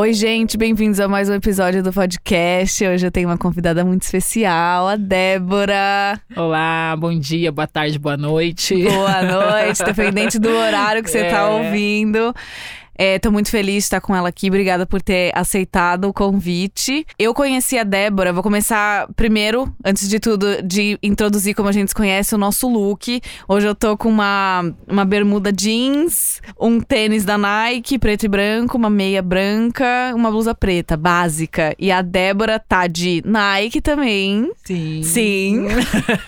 Oi, gente, bem-vindos a mais um episódio do podcast. Hoje eu tenho uma convidada muito especial, a Débora. Olá, bom dia, boa tarde, boa noite. Boa noite, dependente do horário que você está É. ouvindo. É, tô muito feliz de estar com ela aqui. Obrigada por ter aceitado o convite. Eu conheci a Débora. Vou começar primeiro, antes de tudo, de introduzir como a gente se conhece o nosso look. Hoje eu tô com uma, uma bermuda jeans, um tênis da Nike, preto e branco, uma meia branca, uma blusa preta, básica. E a Débora tá de Nike também. Sim. Sim.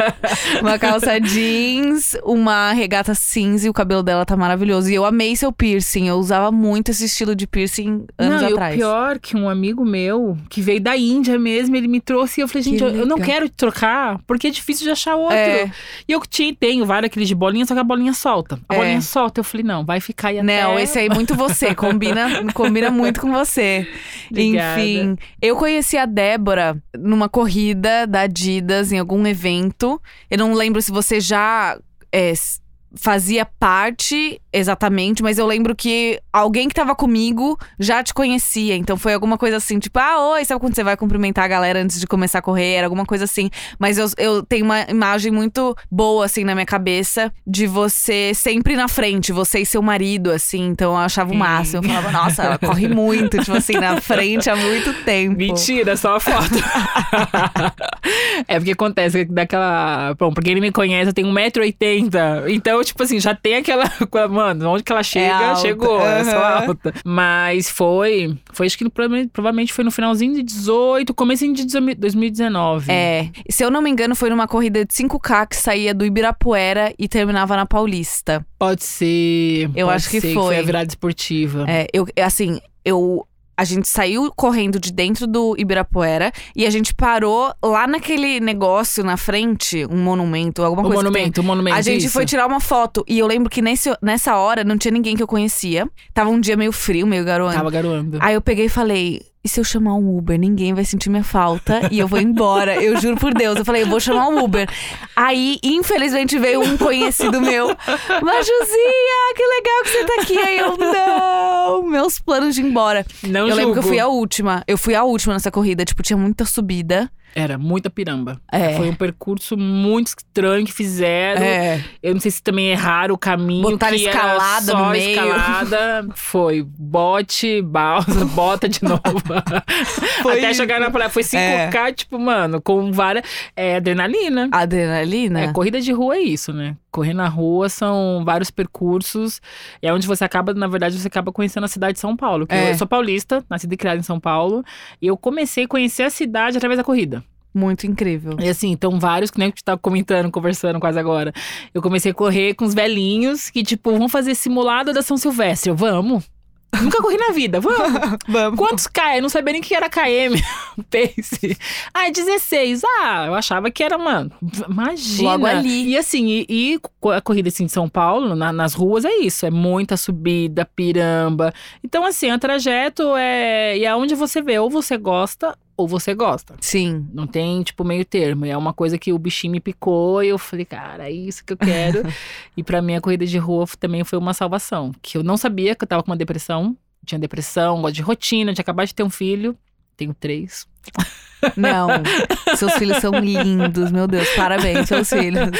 uma calça jeans, uma regata cinza e o cabelo dela tá maravilhoso. E eu amei seu piercing. Eu usava muito esse estilo de piercing anos não, atrás. E o pior que um amigo meu, que veio da Índia mesmo, ele me trouxe e eu falei, gente, eu, eu não quero trocar, porque é difícil de achar outro. É. E eu tinha, tenho vários aqueles de bolinha, só que a bolinha solta. A É. bolinha solta. Eu falei, não, vai ficar aí até... Não, esse aí é muito você, combina, combina muito com você. Obrigada. Enfim, eu conheci a Débora numa corrida da Adidas, em algum evento. Eu não lembro se você já é, fazia parte exatamente, mas eu lembro que alguém que tava comigo já te conhecia. Então foi alguma coisa assim, tipo, ah, oi, sabe quando você vai cumprimentar a galera antes de começar a correr? Era alguma coisa assim. Mas eu, eu tenho uma imagem muito boa, assim, na minha cabeça de você sempre na frente, você e seu marido, assim. Então eu achava o máximo. Eu falava, nossa, ela corre muito, tipo assim, na frente há muito tempo. Mentira, só a foto. é porque acontece daquela. Bom, pra quem não me conhece, eu tenho 1,80m. Então, tipo assim, já tem aquela. Mano, onde que ela chega, alta. chegou. É só alta. Mas foi. Foi, acho que provavelmente, foi no finalzinho de 18, comecinho de 2019. É, se eu não me engano, foi numa corrida de 5K que saía do Ibirapuera e terminava na Paulista. Pode ser. Eu pode acho que ser foi. a virada esportiva. É, eu, assim, eu. A gente saiu correndo de dentro do Ibirapuera e a gente parou lá naquele negócio na frente, um monumento, alguma O coisa. monumento, o monumento. A gente isso. foi tirar uma foto e eu lembro que nesse, nessa hora não tinha ninguém que eu conhecia. Tava um dia meio frio, meio garoando. Tava garoando. Aí eu peguei e falei: e se eu chamar um Uber? Ninguém vai sentir minha falta e eu vou embora. Eu juro por Deus. Eu falei: eu vou chamar um Uber. Aí, infelizmente, veio um conhecido meu: Majuzia, que legal que você tá aqui. Aí eu: não, meus planos de ir embora. Não eu lembro que eu julgo. fui a última. Eu fui a última nessa corrida. Tipo, tinha muita subida. Era muita piramba. É. Foi um percurso muito estranho que fizeram. É. Eu não sei se também erraram o caminho. Botaram que escalada era só no meio. escalada. Foi bote, balsa, bota de novo. Foi Até chegar na praia. Foi 5K, tipo, mano, com várias. É adrenalina. Adrenalina? É, corrida de rua é isso, né? Correr na rua são vários percursos. É onde você acaba, na verdade, você acaba conhecendo a cidade de São Paulo. É. Eu sou paulista, nascida e criada em São Paulo. E eu comecei a conhecer a cidade através da corrida. Muito incrível. E assim, então vários que nem a gente tava comentando, conversando quase agora. Eu comecei a correr com os velhinhos que, tipo, vamos fazer simulado da São Silvestre. Eu, vamos. Nunca corri na vida, vamos. Vamos. Quantos K? Eu não sabia nem o que era KM. Pace. Ah, é 16. Ah, eu achava que era, mano. Imagina. Logo ali. E assim, e, e a corrida assim de São Paulo, na- nas ruas, é isso. É muita subida, piramba. Então, assim, o trajeto é. E é onde você vê, ou você gosta, ou você gosta. Sim. Não tem, tipo, meio termo. É uma coisa que o bichinho me picou e eu falei, cara, é isso que eu quero. e pra mim, a corrida de rua também foi uma salvação. Que eu não sabia que eu tava com uma depressão. Tinha depressão, gosto de rotina, tinha acabado de ter um filho. Tenho três. Não, seus filhos são lindos, meu Deus, parabéns, seus filhos.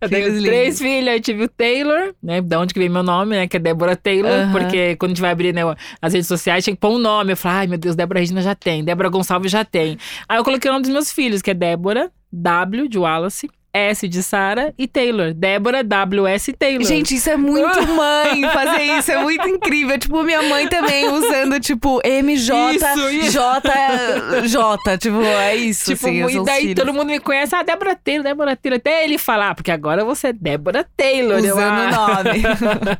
Eu Filhos tenho três filhos, aí tive o Taylor, né? Da onde que vem meu nome, né? Que é Débora Taylor. Aham. Porque quando a gente vai abrir né, as redes sociais, tinha que pôr um nome. Eu falei, ai meu Deus, Débora Regina já tem, Débora Gonçalves já tem. Aí eu coloquei o nome dos meus filhos, que é Débora, W de Wallace, S de Sara e Taylor. Débora W.S. Taylor. Gente, isso é muito mãe fazer isso, é muito incrível. Tipo, minha mãe também usando, tipo, MJ, Isso, isso. J, J, tipo, é isso, Tipo, assim, e daí filhos. todo mundo me conhece, ah, Débora Taylor, Débora Taylor. Até ele falar, porque agora você é Débora Taylor. Usando o ah. nome.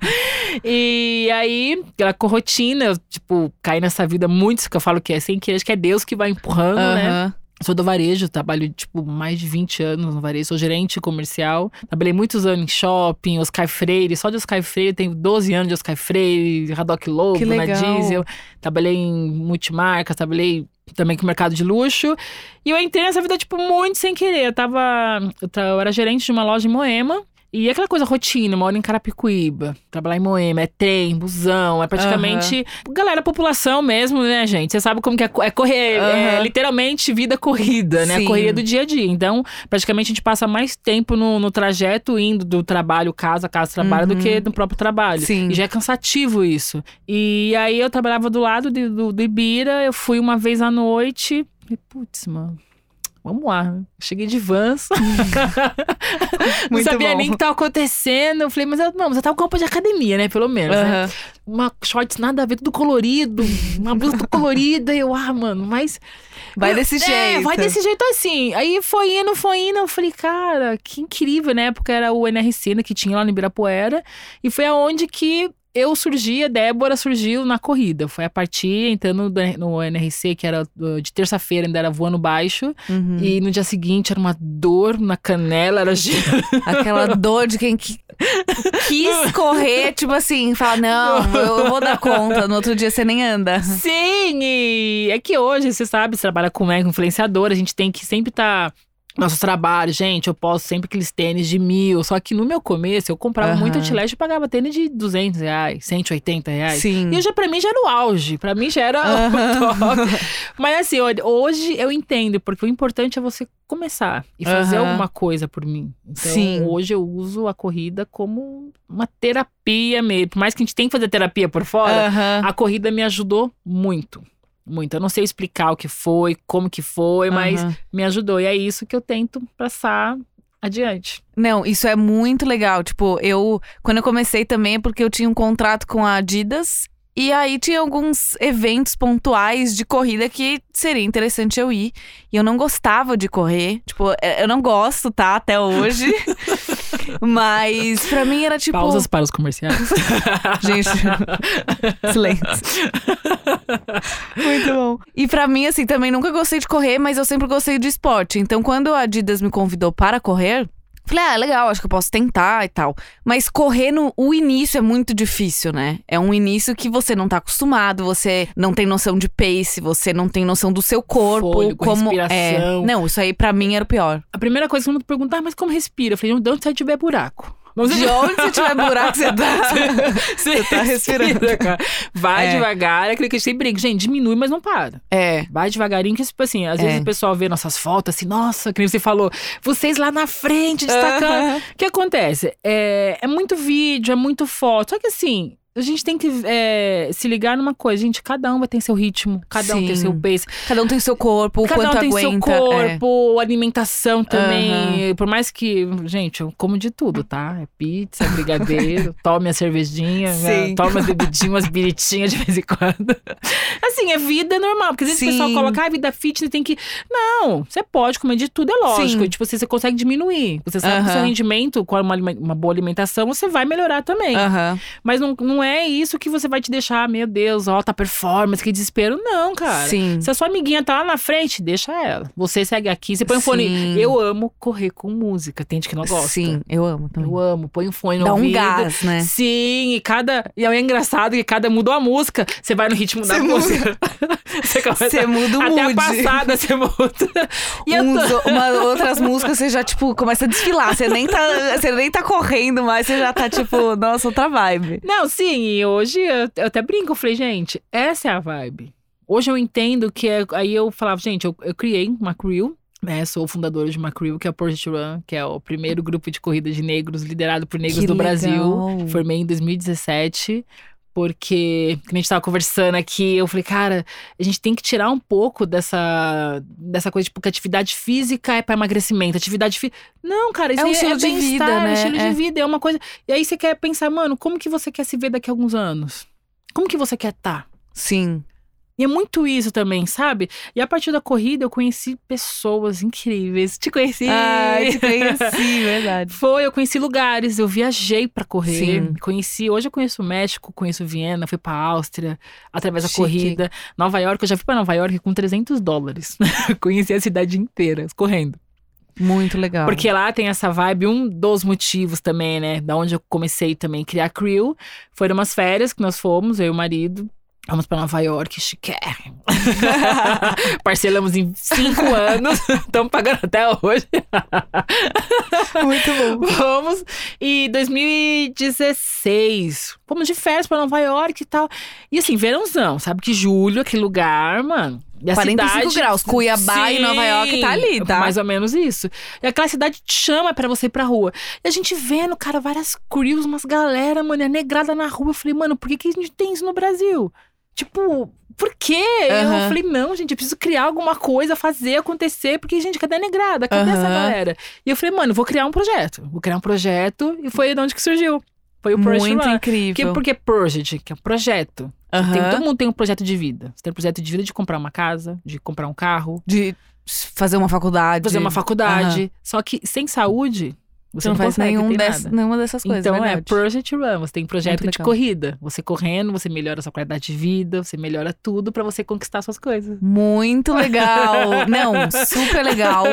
e aí, aquela rotina, eu, tipo, caí nessa vida muito, que eu falo que é sem querer, acho que é Deus que vai empurrando, né? Sou do varejo, trabalho, tipo, mais de 20 anos no varejo. Sou gerente comercial. Trabalhei muitos anos em shopping, Oscar Freire. Só de Oscar Freire, tenho 12 anos de Oscar Freire, Haddock Lobo, na. Diesel. Trabalhei em multimarcas, trabalhei também com o mercado de luxo. E eu entrei nessa vida, tipo, muito sem querer. Eu tava. Eu era gerente de uma loja em Moema. E aquela coisa rotina, moro em Carapicuíba, trabalhar em Moema, é trem, busão, é praticamente. Galera, população mesmo, né, gente? Você sabe como que é, é correr, é Aham. literalmente vida corrida, né? Sim. A correria do dia a dia. Então, praticamente a gente passa mais tempo no, no trajeto indo do trabalho, casa, casa, trabalho, do Uhum. que no próprio trabalho. Sim. E já é cansativo isso. E aí eu trabalhava do lado de- do, do Ibira, eu fui uma vez à noite. E, putz, mano. Vamos lá. Cheguei de vans. não sabia bom. nem o que tava acontecendo. Eu falei, mas eu- não, você tá com roupa de academia, né? Pelo menos. né? Aham. Uma shorts nada a ver, tudo colorido. Uma blusa colorida. E eu, ah, mano, mas. Vai desse É, jeito. vai desse jeito assim. Aí foi indo, foi indo. Eu falei, cara, que incrível, né? Porque era o NRC né, que tinha lá no Ibirapuera. E foi aonde que eu surgi, a Débora surgiu na corrida. Foi a partir, entrando do- no NRC, que era uh, de terça-feira, ainda era voando baixo. Uhum. E no dia seguinte era uma dor na canela, era Aquela dor de quem qui- quis correr, tipo assim, fala, não, eu, vou dar conta. No outro dia você nem anda. Sim, e é que hoje, você sabe, você trabalha com né, com influenciador, a gente tem que sempre estar. Nossos trabalhos, gente, eu posto sempre aqueles tênis de mil. Só que no meu começo, eu comprava Aham. muito outlet e pagava tênis de 200 reais, 180 reais. Sim. E eu já, pra mim já era o auge, pra mim já era Aham. o top. Mas assim, hoje eu entendo, porque o importante é você começar e fazer Aham. alguma coisa por mim. Então, Sim. hoje eu uso a corrida como uma terapia mesmo. Por mais que a gente tenha que fazer terapia por fora, a corrida me ajudou muito. Muito. Eu não sei explicar o que foi, como que foi, mas Aham. me ajudou. E é isso que eu tento passar adiante. Não, isso é muito legal. Tipo, eu. Quando eu comecei também é porque eu tinha um contrato com a Adidas. E aí tinha alguns eventos pontuais de corrida que seria interessante eu ir. E eu não gostava de correr. Tipo, eu não gosto, tá? Até hoje. Mas pra mim era tipo. Pausas para os comerciais. Gente, silêncio. Muito bom. E pra mim, assim, também nunca gostei de correr, mas eu sempre gostei de esporte. Então, quando a Adidas me convidou para correr, falei, ah, legal, acho que eu posso tentar e tal. Mas correr no o início é muito difícil, né? É um início que você não tá acostumado, você não tem noção de pace, você não tem noção do seu corpo, Fôlego, como é. respiração. Não, isso aí pra mim era o pior. a primeira coisa que todo mundo pergunta, ah, mas como respira? Eu falei, de onde você tiver buraco. Não De onde você tiver buraco, você tá. Você tá respirando. cara. Vai É. devagar, é aquele que a gente sempre brinca. Gente, diminui, mas não para. É. Vai devagarinho, que tipo assim, às É. vezes o pessoal vê nossas fotos assim, nossa, que nem você falou, vocês lá na frente, destacando. O que acontece? É, é muito vídeo, é muito foto. Só que assim, a gente tem que é, se ligar numa coisa, gente. Cada um vai ter seu ritmo, cada um tem Sim. seu pace. Cada um tem seu corpo, o Cada quanto um tem aguenta. seu é. corpo, alimentação também. Por mais que, gente, eu como de tudo, tá? É pizza, brigadeiro, tome a cervejinha, né? Sim. tome as bebidinhas, umas biritinhas de vez em quando. Assim, é vida normal. Porque às vezes o pessoal Sim. coloca, ah, vida fitness tem que. Não, você pode comer de tudo, é lógico. Sim. E, tipo, você, você consegue diminuir. Você sabe que o seu rendimento, com uma, uma boa alimentação, você vai melhorar também. Aham. Mas não, não é isso que você vai te deixar, meu Deus, alta performance, que desespero. Não, cara. Sim. Se a sua amiguinha tá lá na frente, deixa ela. Você segue aqui, você põe o fone. Sim. Eu amo correr com música. Tem gente que não gosta. Sim, eu amo também. Eu amo, põe um fone no Dá um ouvido. gás, né? Sim, e cada. E é engraçado que cada mudou a música, você vai no ritmo da Você música. você começa. Você muda o Até a mood. passada você muda. E eu tô- Uns- uma- outras músicas você já, tipo, começa a desfilar. Você nem, tá, você nem tá correndo mais, você já tá, tipo, nossa, outra vibe. Não, sim, e hoje eu, eu até brinco, eu falei, gente, essa é a vibe. Hoje eu entendo que é. Aí eu falava, gente, eu, eu criei uma crew. Né, sou fundadora de uma crew, que é o Project Run, que é o primeiro grupo de corrida de negros liderado por negros Que do legal. Brasil. Formei em 2017, porque, como a gente tava conversando aqui, eu falei, cara, a gente tem que tirar um pouco dessa, dessa coisa, tipo, que atividade física é pra emagrecimento, atividade física. Não, cara, isso É um estilo é de vida, é né? um estilo É. de vida, é uma coisa. E aí você quer pensar, mano, como que você quer se ver daqui a alguns anos? Como que você quer estar? Sim. E é muito isso também, sabe? E a partir da corrida eu conheci pessoas incríveis. Te conheci. Ai, te conheci, verdade. Foi, eu conheci lugares, eu viajei pra correr. Sim. Conheci, hoje eu conheço o México, conheço Viena, fui pra Áustria, através da Chique. corrida. Nova York, eu já fui pra Nova York com 300 dólares. conheci a cidade inteira, correndo. Muito legal. Porque lá tem essa vibe, um dos motivos também, né? Da onde eu comecei também a criar crew. Foram umas férias que nós fomos, eu e o marido. Vamos pra Nova York, chiquérrimo. Parcelamos em cinco anos, estamos pagando até hoje. Muito bom. Fomos. E 2016, fomos de férias pra Nova York e tal. E assim, verãozão, sabe que julho, aquele lugar, mano. E a 45 cidade- graus. Cuiabá e Nova York tá ali, tá? Mais ou menos isso. E aquela cidade te chama pra você ir pra rua. E a gente vendo, cara, várias crews, umas galera, mano, é negrada na rua. Eu falei, mano, por que, que a gente tem isso no Brasil? Tipo, por quê? Aham. Eu falei, não, gente, eu preciso criar alguma coisa, fazer acontecer, porque, gente, cadê a negrada? Cadê essa Aham. galera? E eu falei, mano, vou criar um projeto. Vou criar um projeto, e foi de onde que surgiu. Foi o Project Muito Run. incrível. Que, por que Project? Que é um projeto. Aham. Tem- todo mundo tem um projeto de vida. Você tem um projeto de vida de comprar uma casa, de comprar um carro, De fazer uma faculdade. fazer uma faculdade. Só que sem saúde, você, Você não, faz consegue nenhum nenhuma dessas coisas. Então é verdade. Project Run. Você tem projeto Muito de legal. corrida. Você correndo, você melhora a sua qualidade de vida, você melhora tudo pra você conquistar suas coisas. Muito legal. Não, super legal.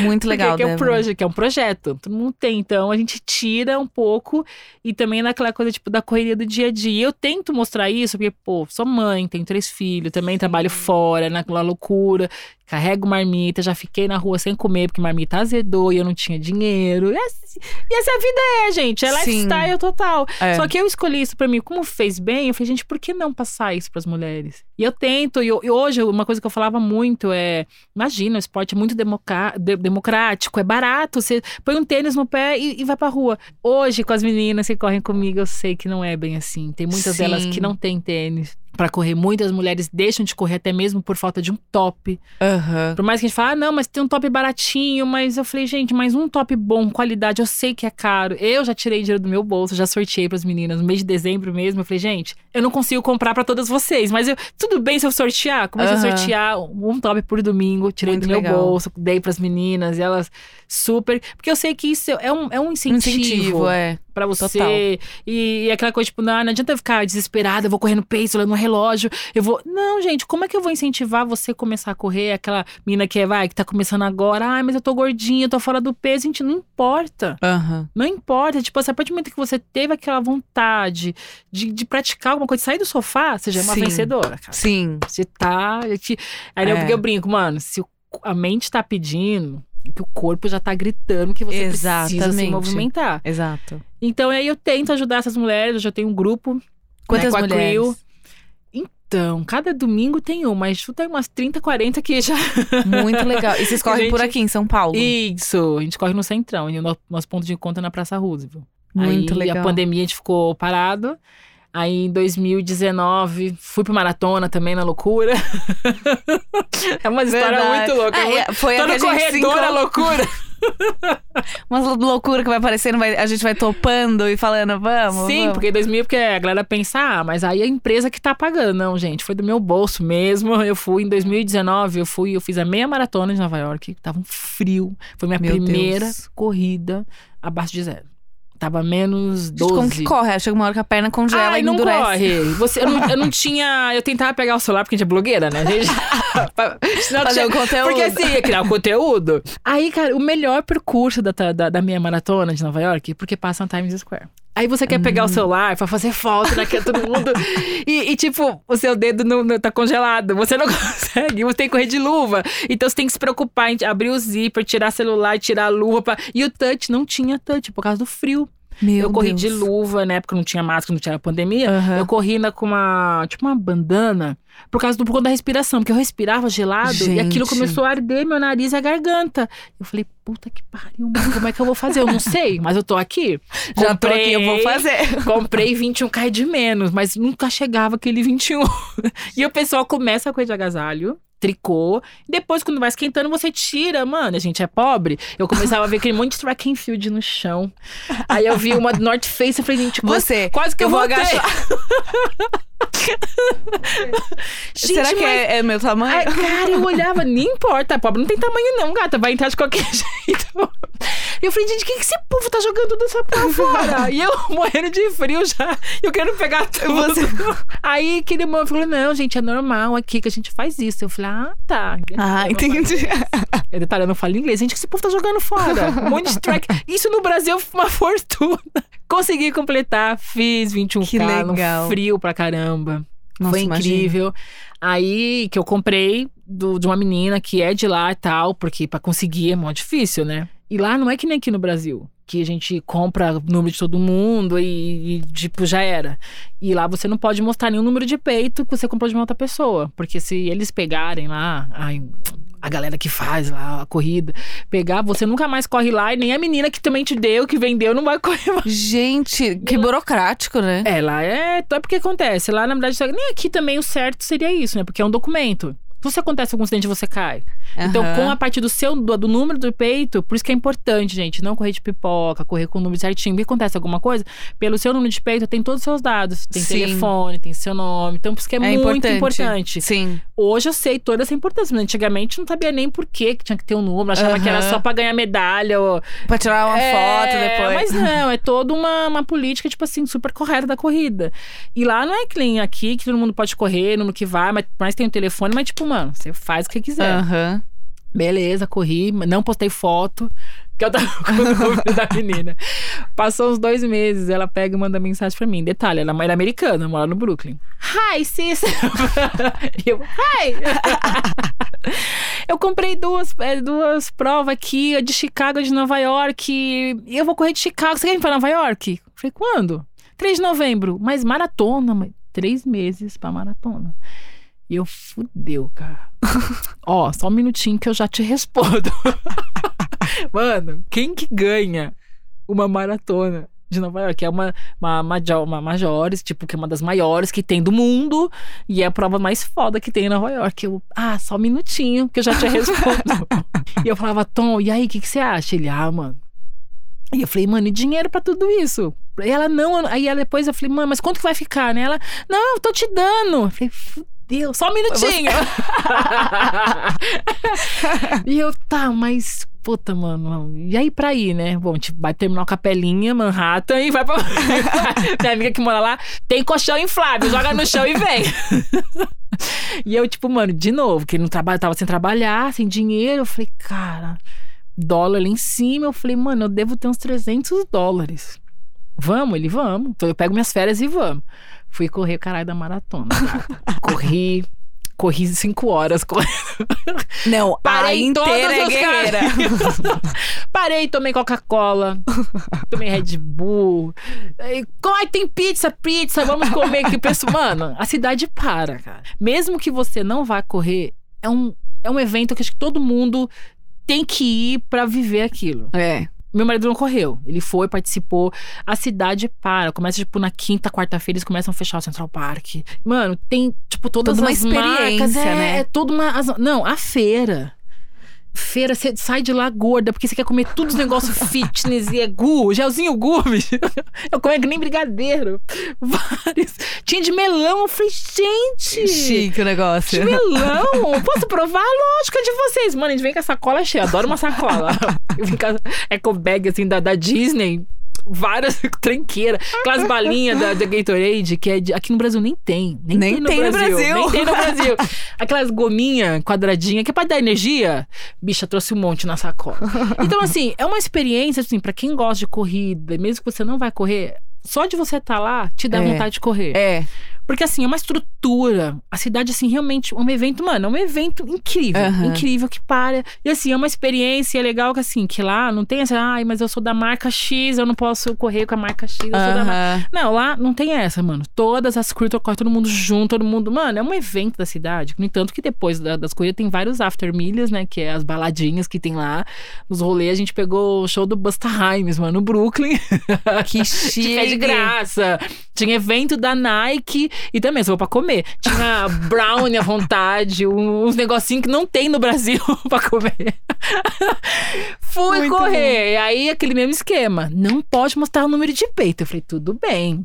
Muito legal, que é um project, que é um projeto. Todo mundo tem. Então a gente tira um pouco e também naquela coisa tipo da correria do dia a dia. E eu tento mostrar isso porque, pô, sou mãe, tenho três filhos, também trabalho fora, naquela loucura. Carrego marmita, já fiquei na rua sem comer porque marmita azedou e eu não tinha dinheiro. E essa, e essa vida é, gente. É Sim. lifestyle total. É. Só que eu escolhi isso pra mim. Como fez bem, eu falei, gente, por que não passar isso pras mulheres? E eu tento. E, eu- e hoje, uma coisa que eu falava muito é: imagina, o esporte é muito de- democrático, é barato. Você põe um tênis no pé e, e vai pra rua. Hoje, com as meninas que correm comigo, eu sei que não é bem assim. Tem muitas Sim. delas que não têm tênis. Pra correr, muitas mulheres deixam de correr até mesmo por falta de um top. Aham. Por mais que a gente fale, ah, não, mas tem um top baratinho, mas eu falei, gente, mas um top bom, qualidade, eu sei que é caro. Eu já tirei dinheiro do meu bolso, já sorteei pras meninas no mês de dezembro mesmo. Eu falei, gente, eu não consigo comprar pra todas vocês, mas eu, tudo bem se eu sortear. Comecei Aham. a sortear um top por domingo, tirei Muito do meu legal. bolso, dei pras meninas, e elas super. Porque eu sei que isso é um, é um Um incentivo. incentivo, é. Pra você. Total. E, e aquela coisa, tipo, não, não adianta eu ficar desesperada, eu vou correr no pace, olhando no relógio. Eu vou. Não, gente, como é que eu vou incentivar você a começar a correr? Aquela mina que é, vai, que tá começando agora. Ai, mas eu tô gordinha, eu tô fora do peso. Gente, não importa. Aham. Não importa. Tipo, assim, a partir do momento que você teve aquela vontade de, de praticar alguma coisa, sair do sofá, você já é uma Sim. vencedora, cara. Sim. Você tá. eu te- Aí eu, É. porque eu brinco, mano, se a mente tá pedindo, que o corpo já tá gritando que você precisa se Exatamente. movimentar. Exato. Então aí eu tento ajudar essas mulheres, eu já tenho um grupo. Quantas com a mulheres? Crew. Então, cada domingo tem um, mas tu tem umas 30, 40 que já. Muito legal. E vocês correm por Gente, aqui em São Paulo? Isso, a gente corre no Centrão, e o no- nosso ponto de encontro é na Praça Roosevelt. Muito aí legal. a pandemia a gente ficou parado. Aí em 2019 fui pro maratona também na loucura. é uma história Verdade. muito louca. Muito- é, foi Tô a que a no corredor, loucura. Uma loucura que vai aparecendo, vai- a gente vai topando e falando, vamos. Sim, vamos. porque em 2000, porque a galera pensa, ah, mas aí a empresa que tá pagando. Não, gente, foi do meu bolso mesmo. Eu fui em 2019, eu fui, eu fiz a meia maratona de Nova York, tava um frio. Foi minha Meu primeira Deus. corrida abaixo de zero. Tava menos Gente, 12. Como que corre? Chega uma hora que a perna congela Ai, e não endurece. corre. Você, eu, não, eu não tinha. Eu tentava pegar o celular porque a gente é blogueira, né? A gente, Pra- senão Fazer tinha- o conteúdo. Porque assim, ia criar o conteúdo. Aí, cara, o melhor percurso da, da, da minha maratona de Nova York, porque passa na Times Square. Aí você quer Hum. pegar o celular pra fazer foto, né? Que é todo mundo. E, e, tipo, o seu dedo não, não tá congelado. Você não consegue. Você tem que correr de luva. Então você tem que se preocupar em abrir o zíper, tirar celular, tirar a luva. Pra... E o touch não tinha touch por causa do frio. Meu eu corri Deus. de luva, na época não tinha máscara, não tinha pandemia. Aham. Eu corri com uma, tipo uma bandana, por causa do por conta da respiração, porque eu respirava gelado e aquilo Gente. começou a arder meu nariz e a garganta. Eu falei, puta que pariu, mano, como é que eu vou fazer? Eu não sei, mas eu tô aqui. Já tô aqui, eu vou fazer. Comprei 21k de menos, mas nunca chegava aquele 21. e o pessoal começa a correr de agasalho. Tricô, depois quando vai esquentando você tira, mano, a gente é pobre. Eu começava a ver aquele monte de track and field no chão. Aí eu vi uma do North Face, eu falei, gente, quase, Você. quase que eu, eu vou agachar. Gente, Será que mas- é, é meu tamanho? Ai, cara, eu olhava, nem importa, pobre não tem tamanho não, gata, vai entrar de qualquer jeito. E eu falei, gente, o que, que esse povo tá jogando tudo essa pra fora? e eu morrendo de frio já, eu querendo pegar tudo. Aí aquele irmão falou, não, gente, é normal aqui que a gente faz isso. Eu falei, ah, tá. Ah, entendi. é detalhe, eu não falo inglês. Gente, o que esse povo tá jogando fora? Um monte de strike. Isso no Brasil foi uma fortuna. Consegui completar, fiz 21K Que legal. frio pra caramba. Nossa, foi imagina. incrível. Aí que eu comprei do- de uma menina que é de lá e tal, porque pra conseguir é mó difícil, né? E lá não é que nem aqui no Brasil, que a gente compra o número de todo mundo e, e, tipo, já era. E lá você não pode mostrar nenhum número de peito que você comprou de uma outra pessoa. Porque se eles pegarem lá, ai, a galera que faz lá a corrida, pegar, você nunca mais corre lá e nem a menina que também te deu, que vendeu, não vai correr mais. Gente, que burocrático, né? É, lá é. É porque acontece. Lá, na verdade, nem aqui também o certo seria isso, né? Porque é um documento. Se acontece algum acidente, você cai. Então, Aham. com a parte do seu do, do número do peito, por isso que é importante, gente, não correr de pipoca, correr com o número certinho. Se acontece alguma coisa, pelo seu número de peito tem todos os seus dados. Tem Sim. telefone, tem seu nome. Então, por isso que é, muito importante. Sim. Hoje eu sei toda essa importância, mas antigamente não sabia nem por que tinha que ter um número, achava que era só pra ganhar medalha. Ou... Pra tirar uma É, foto depois. Mas não, é toda uma, uma política, tipo assim, super correta da corrida. E lá não é que nem aqui, que todo mundo pode correr, número que vai, mas, mas tem o telefone, mas tipo, mano, você faz o que quiser. Aham. Beleza, corri, não postei foto, que eu tava com o da menina. Passou uns dois meses, ela pega e manda mensagem pra mim. Detalhe, ela é americana, mora no Brooklyn. Hi, sis! Eu, hi! eu comprei duas, é, duas provas aqui, de Chicago de Nova York. E eu vou correr de Chicago. Você quer ir pra Nova York? Eu Falei, quando? 3 de novembro. Mas maratona, mas três meses pra maratona. E eu fudeu, cara. Ó, só um minutinho que eu já te respondo. Mano, quem que ganha uma maratona de Nova York? É uma, uma, major, uma majores, tipo, que é uma das maiores que tem do mundo. E é a prova mais foda que tem em Nova York. Eu, ah, só um minutinho que eu já te respondo. e eu falava, Tom, e aí, o que, que você acha? Ele, ah, mano. E eu falei, mano, e dinheiro pra tudo isso? E ela, não. Aí ela depois eu falei, mano, mas quanto que vai ficar, né? Ela, não, eu tô te dando. Eu falei, fudeu, só um minutinho. e eu, tá, mas. Puta, mano. E aí pra ir, né? Bom, gente vai terminar a capelinha, Manhattan, e vai pra. Minha amiga que mora lá tem colchão inflável, joga no chão e vem. e eu, tipo, mano, de novo, que ele não trabalha, tava sem trabalhar, sem dinheiro. Eu falei, cara, dólar ali em cima. Eu falei, mano, eu devo ter uns 300 dólares. Vamos? Ele, vamos. Então eu pego minhas férias e vamos. Fui correr o caralho da maratona. Corri. Corri cinco horas. Corri. Não, a Parei todos inteira é guerreira. Parei, tomei Coca-Cola, tomei Red Bull. Aí, Ai, tem pizza, pizza, vamos comer aqui. Penso, mano, a cidade para, cara. Mesmo que você não vá correr, é um, é um evento que acho que todo mundo tem que ir pra viver aquilo. É. Meu marido não correu. Ele foi, participou. A cidade para. Começa, tipo, na quinta, quarta-feira, eles começam a fechar o Central Park. Mano, tem, tipo, todas Toda uma as marcas. experiência, É, né? é toda uma. não, a feira. Feira, você sai de lá gorda, porque você quer comer todos os negócios fitness e é gu, gelzinho gu, bicho. Eu comia que nem brigadeiro. Vários. Tinha de melão. Eu falei, gente. Chique o negócio. De melão? Posso provar? Lógico, é de vocês. Mano, a gente vem com a sacola cheia. Adoro uma sacola. Eu com a eco bag, assim, da, da Disney. Várias tranqueiras. Aquelas balinhas da, da Gatorade, que é de- aqui no Brasil nem tem. Nem, Nem tem, no, tem no Brasil. Brasil. Nem tem no Brasil. Aquelas gominhas quadradinhas, que é pra dar energia. Bicha, trouxe um monte na sacola. Então, assim, é uma experiência, assim, pra quem gosta de corrida, mesmo que você não vai correr, só de você estar lá, te dá É. vontade de correr. É. Porque assim, é uma estrutura. A cidade, assim, realmente, um evento, mano, é um evento incrível. Aham. Incrível que para. E assim, é uma experiência legal que assim, que lá não tem essa, ai, mas eu sou da marca X, eu não posso correr com a marca X, eu sou da marca. Não, lá não tem essa, mano. Todas as crew correm todo mundo junto, todo mundo. Mano, é um evento da cidade. No entanto, que depois da- das coisas tem vários after milhas, né? Que é as baladinhas que tem lá. Nos rolês, a gente pegou o show do Busta Rhymes, mano, no Brooklyn. Que chique. Tinha de graça. Tinha evento da Nike e também, se for pra comer. Tinha brownie à vontade, uns negocinhos que não tem no Brasil pra comer. Fui Muito correr. E aí, aquele mesmo esquema. Não pode mostrar o número de peito. Eu falei, tudo bem.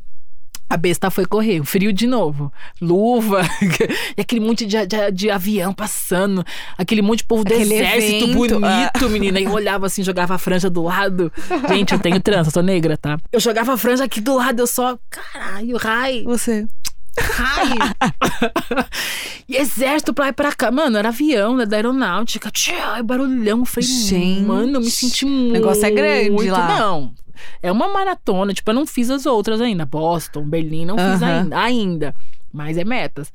A besta foi correr, frio de novo. Luva, e aquele monte de, de, de avião passando, aquele monte de povo do Aquele exército evento, bonito, ah. menina. E olhava assim, jogava a franja do lado. Gente, eu tenho trança, sou negra, tá? Eu jogava a franja aqui do lado, eu só. Caralho, rai, Você. Rai. e exército pra lá e pra cá. Mano, era avião né, da aeronáutica. Tchau, barulhão. Eu falei, Gente, mano, eu me senti muito. negócio é grande lá. Não. É uma maratona, tipo, eu não fiz as outras ainda. Boston, Berlim, não fiz Aham. ainda. Ainda. Mas é metas.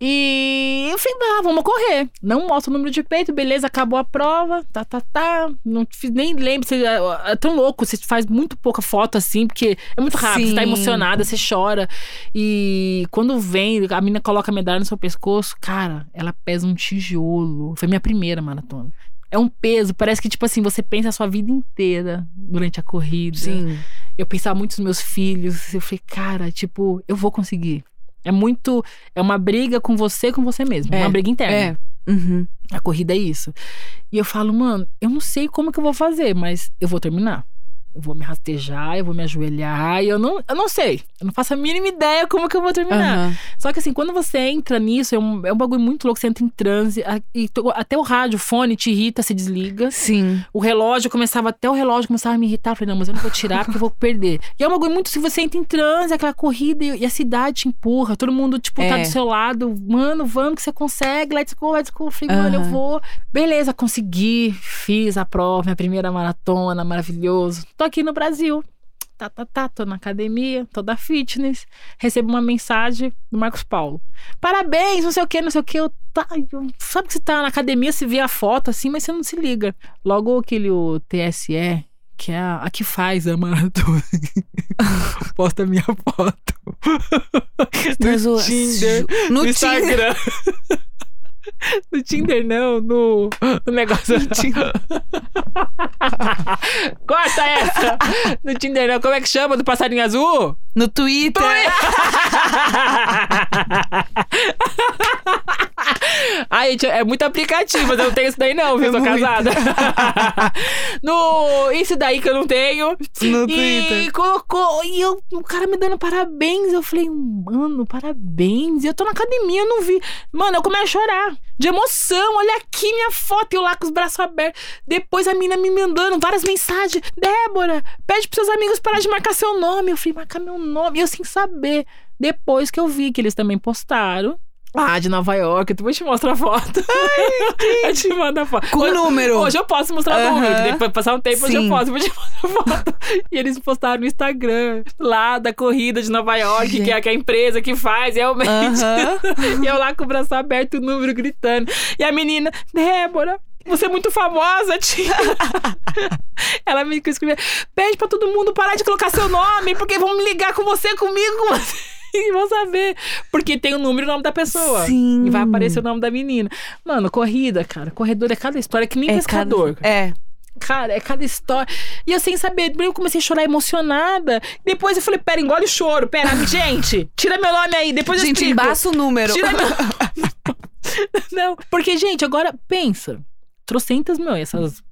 E eu falei, ah, vamos correr. Não mostra o número de peito, beleza, acabou a prova, tá, tá, tá. Não fiz, nem lembro. Você, é, é tão louco, você faz muito pouca foto assim, porque é muito rápido, você tá Sim. emocionada, você chora. E quando vem, a menina coloca a medalha no seu pescoço, cara, ela pesa um tijolo. Foi minha primeira maratona. É um peso, parece que, tipo assim, você pensa a sua vida inteira durante a corrida. Sim. Eu pensava muito nos meus filhos. Eu falei, cara, tipo, eu vou conseguir. É muito. É uma briga com você, com você mesmo. É, Uma briga interna. É. Uhum. A corrida é isso. E eu falo, mano, eu não sei como que eu vou fazer, mas eu vou terminar. Eu vou me rastejar, eu vou me ajoelhar, e eu não, eu não sei. Eu não faço a mínima ideia como que eu vou terminar. Aham. Só que assim, quando você entra nisso, é um, é um bagulho muito louco. Você entra em transe, e até o rádio, o fone te irrita, se desliga. Sim. O relógio começava, até o relógio começava a me irritar. Eu falei, não, mas eu não vou tirar porque eu vou perder. E é um bagulho muito, se você entra em transe, aquela corrida e, a cidade te empurra, todo mundo, tipo, tá É. do seu lado. Mano, vamos que você consegue, let's go, let's go. Eu falei, mano, eu vou. Beleza, consegui, fiz a prova, minha primeira maratona, maravilhoso. Tô aqui no Brasil. Tá, tá, tá, tô na academia, tô da fitness. Recebo uma mensagem do Marcos Paulo. Parabéns, não sei o que, não sei o que. Eu, tá, eu- sabe que você tá na academia, se vê a foto assim, mas você não se liga. Logo aquele o TSE, que é a, a que faz a maratona, posta a minha foto. No Tinder. No, No Tinder. No Tinder, não, no, no negócio. Corta essa! No Tinder, não. Como é que chama do passarinho azul? No Twitter. Ai, gente, é muito aplicativo, mas eu não tenho isso daí, não, viu? É Sou muito. casada. no. Isso daí que eu não tenho. No e Twitter. colocou. E eu, o cara me dando parabéns. Eu falei, mano, parabéns. Eu tô na academia, eu não vi. Mano, eu comecei a chorar. De emoção. Olha aqui minha foto. Eu lá com os braços abertos. Depois a mina me mandando várias mensagens. Débora, pede pros seus amigos parar de marcar seu nome. Eu falei, marcar meu nome. E eu sem saber. Depois que eu vi que eles também postaram. Ah, de Nova York. Eu te mostro a foto. eu te mando a foto. Com Hoje- número. Hoje eu posso mostrar o Aham. número. Depois passar um tempo, hoje eu Sim. posso. Hoje eu mostro a foto. E eles postaram no Instagram. Lá da corrida de Nova York, Gente. que é, que é a empresa que faz, realmente. Aham. E eu lá com o braço aberto, o número gritando. E a menina, Débora, você é muito famosa, tia. Ela me escreveu: pede pra todo mundo parar de colocar seu nome, porque vão me ligar com você, comigo, com você. E vão saber. Porque tem o número e o nome da pessoa. Sim. E vai aparecer o nome da menina. Mano, corrida, cara. Corredor é cada história, que nem pescador. cada- É. Cara, é cada história. E eu sem saber, eu comecei a chorar emocionada. Depois eu falei, pera, engole o choro. Pera, gente, tira meu nome aí. Depois eu Gente, embaça o número. Tira meu... Não, porque, gente, agora pensa. Trocentas, meu, essas.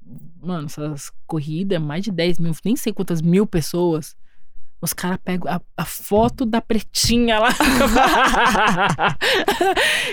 Mano, essas corridas, mais de 10 mil, nem sei quantas mil pessoas. Os caras pegam a, a foto da pretinha lá.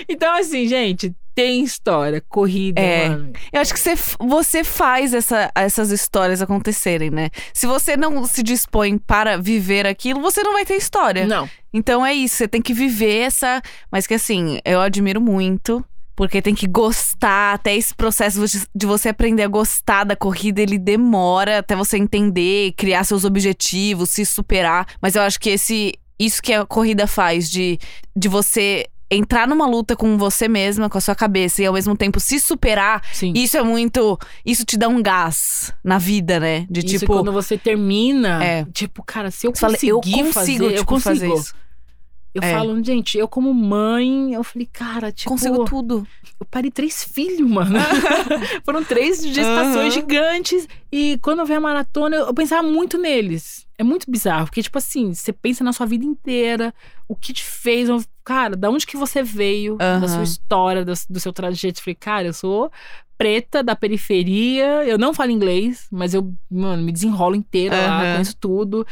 então, assim, gente, tem história, corrida, É. mano. Eu acho que você, você faz essa- essas histórias acontecerem, né? Se você não se dispõe para viver aquilo, você não vai ter história. Não. Então é isso, você tem que viver essa. Mas que assim, eu admiro muito. Porque tem que gostar, até esse processo de- você aprender a gostar da corrida, ele demora até você entender, criar seus objetivos, se superar. Mas eu acho que esse isso que a corrida faz, de, de você entrar numa luta com você mesma, com a sua cabeça, e ao mesmo tempo se superar, Sim. isso é muito. Isso te dá um gás na vida, né? De Isso tipo. quando você termina, É. tipo, cara, se eu fala, conseguir eu consigo, fazer, eu tipo, consigo. fazer isso. Eu É. falo, gente, eu como mãe, eu falei, cara, tipo, Consigo tudo. eu parei três filhos, mano. Foram três gestações Aham. gigantes. E quando eu vi a maratona, eu, eu pensava muito neles. É muito bizarro, porque, tipo assim, você pensa na sua vida inteira, o que te fez. Cara, da onde que você veio, da Aham. sua história, do, do seu trajeto. Eu falei, cara, eu sou preta da periferia. Eu não falo inglês, mas eu, mano, me desenrolo inteira lá, Aham. conheço tudo.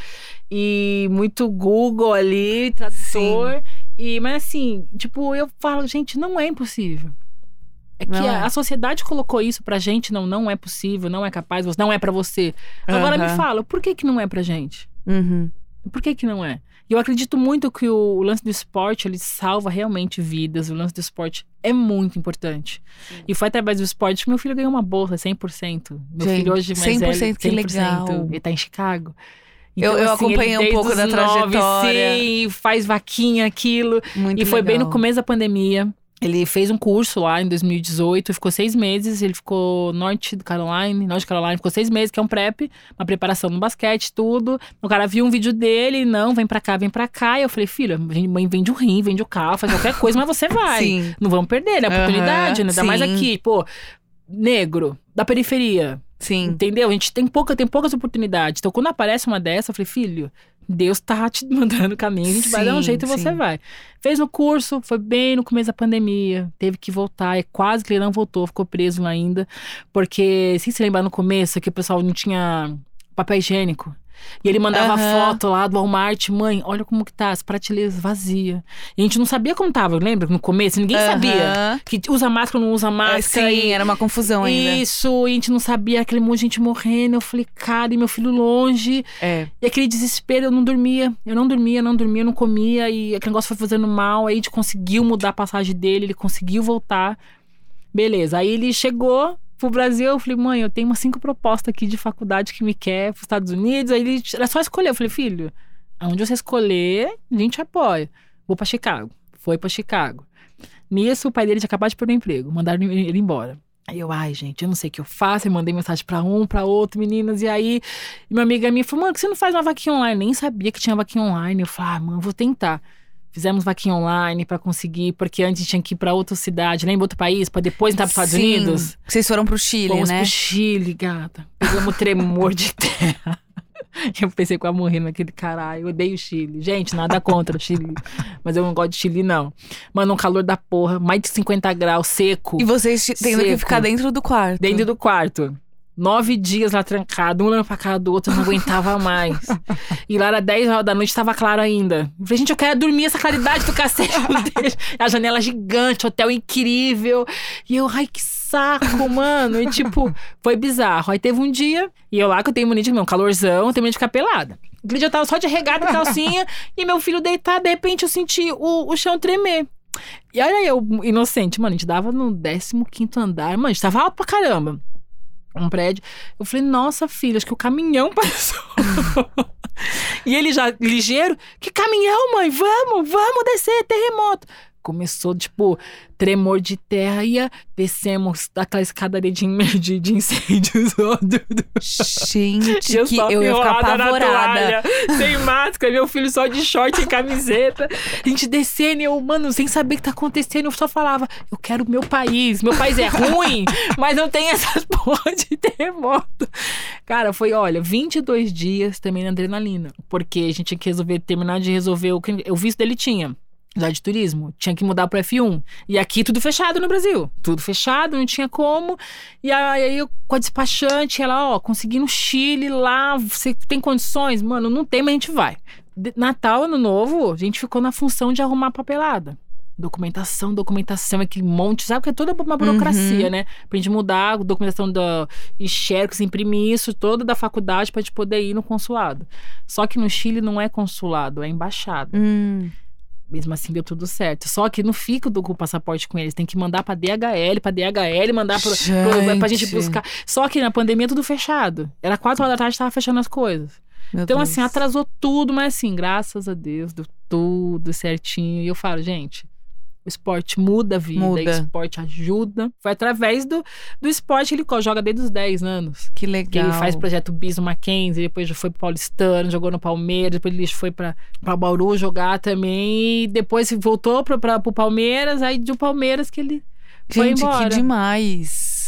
E muito Google ali, tradutor. E, mas assim, tipo, eu falo, gente, não é impossível. É que Não é. a, a sociedade colocou isso pra gente, não, não é possível, não é capaz, não é pra você. Agora me Aham. fala, por que que não é pra gente? Uhum. Por que que não é? E eu acredito muito que o, lance do esporte, ele salva realmente vidas. O lance do esporte é muito importante. E foi através do esporte que meu filho ganhou uma bolsa, 100%. Meu Gente, filho hoje mais 100%, velho, que legal. Ele tá em Chicago. Eu- eu assim, acompanhei um pouco da nove, trajetória. Sim, faz vaquinha, aquilo. Muito e foi bem no começo da pandemia. Ele fez um curso lá em 2018, ficou seis meses. Ele ficou norte do Caroline, norte de Caroline, ficou seis meses, que é um prep, uma preparação no basquete, tudo. O cara viu um vídeo dele, não, vem pra cá, vem pra cá. E eu falei, filho, mãe vende o rim, vende o carro, faz qualquer coisa, mas você vai. Sim. Não vamos perder, né? Aham, Oportunidade, né? Ainda mais sim. aqui, pô, negro, da periferia. Sim. Entendeu? A gente tem, pouca, tem poucas oportunidades. Então, quando aparece uma dessa, eu falei, filho, Deus tá te mandando o caminho, a gente vai dar um Sim, jeito e você sim. vai. Fez no curso, foi bem no começo da pandemia, teve que voltar, é quase que ele não voltou, ficou preso ainda. Porque, se se lembrar no começo, que o pessoal não tinha papel higiênico. E ele mandava Aham. foto lá do Walmart, mãe, olha como que tá, as prateleiras vazias. E a gente não sabia como tava, lembra? No começo, ninguém sabia. Aham. Que usa máscara, não usa É, máscara. Sim, e- era uma confusão ainda. isso, e a gente não sabia, aquele monte de gente morrendo. Eu falei, cara, e meu filho longe. É. E aquele desespero, eu não dormia. Eu não dormia, não dormia, não comia. E aquele negócio foi fazendo mal. Aí a gente conseguiu mudar a passagem dele, ele conseguiu voltar. Beleza, aí ele chegou pro Brasil. Eu falei, mãe, eu tenho umas cinco propostas aqui de faculdade que me quer pros Estados Unidos. Aí ele era só escolher. Eu falei, filho, aonde você escolher, a gente apoia. Vou pra Chicago. Foi pra Chicago. Nisso, o pai dele tinha acabado de perder o emprego. Mandaram ele embora. Aí eu, ai, gente, eu não sei o que eu faço. Eu mandei mensagem pra um, pra outro, meninas. E aí, uma amiga minha falou, mano, que você não faz uma vaquinha online? Nem sabia que tinha vaquinha online. Eu falei, ah, mano, vou tentar. Fizemos vaquinha online pra conseguir, porque antes tinha que ir pra outra cidade, lembra outro país, pra depois entrar pros Estados Sim. Unidos. Vocês foram pro Chile, Fomos né? pro Chile, gata. Pegamos tremor de terra. Eu pensei que eu ia morrer naquele caralho. Eu odeio o Chile. Gente, nada contra o Chile. Mas eu não gosto de Chile, não. Mano, um calor da porra. Mais de 50 graus, seco. E vocês tendo que Seco. ficar dentro do quarto. Dentro do quarto. Nove dias lá trancado, um olhando pra cara do outro, eu não aguentava mais. E lá era 10 horas da noite, tava claro ainda. Eu falei, gente, eu quero dormir essa claridade do cacete. A janela gigante, hotel incrível. E eu, ai, que saco, mano. E tipo, foi bizarro. Aí teve um dia, e eu lá que eu tenho mania de meu, um calorzão, tenho mania de ficar pelada. Aquele dia eu tava só de regata e calcinha, e meu filho deitado, de repente eu senti o, o chão tremer. E olha eu, inocente, mano, a gente dava no 15 andar, mano, a gente tava alto pra caramba um prédio. Eu falei, nossa, filha, acho que o caminhão passou. e ele já, ligeiro, que caminhão, mãe? Vamos, vamos descer, terremoto. Começou, tipo, tremor de terra. Ia, descemos daquela escadaria de, de, de incêndios. Gente, eu que eu ia ficar apavorada. toalha, sem máscara, meu filho só de short e camiseta. A gente descendo, e eu, mano, sem saber o que tá acontecendo, eu só falava: eu quero meu país. Meu país é ruim, mas não tem essas porra de terremoto. Cara, foi, olha, 22 dias também na adrenalina. Porque a gente tinha que resolver, terminar de resolver o que o visto dele tinha. Já de turismo, tinha que mudar pro F1. E aqui tudo fechado no Brasil. Tudo fechado, não tinha como. E aí eu com a despachante, ela, ó, consegui no Chile lá, você tem condições? Mano, não tem, mas a gente vai. Natal, Ano Novo, a gente ficou na função de arrumar papelada. Documentação, documentação, aquele monte, sabe? Que é toda uma burocracia, Uhum. né? Pra gente mudar a documentação da xerox, imprimir isso, toda da faculdade pra gente poder ir no consulado. Só que no Chile não é consulado, é embaixada. Hum, Mesmo assim deu tudo certo. Só que não fica do, com o passaporte com eles. Tem que mandar pra DHL, pra DHL, mandar pro, pro, pra gente Gente. buscar. Só que na pandemia tudo fechado. Era quatro horas da tarde, tava fechando as coisas. meu Então, Deus. assim, atrasou tudo, mas assim, graças a Deus, deu tudo certinho. E eu falo, gente, esporte muda a vida, Muda. o esporte ajuda. Foi através do, do esporte que ele joga desde os 10 anos. Que Que legal. ele faz projeto Bis no Mackenzie, depois já foi pro Paulistano, jogou no Palmeiras, depois ele foi pra, pra Bauru jogar também. E depois voltou pra, pra, pro Palmeiras, aí do Palmeiras que ele foi Gente, embora. que demais.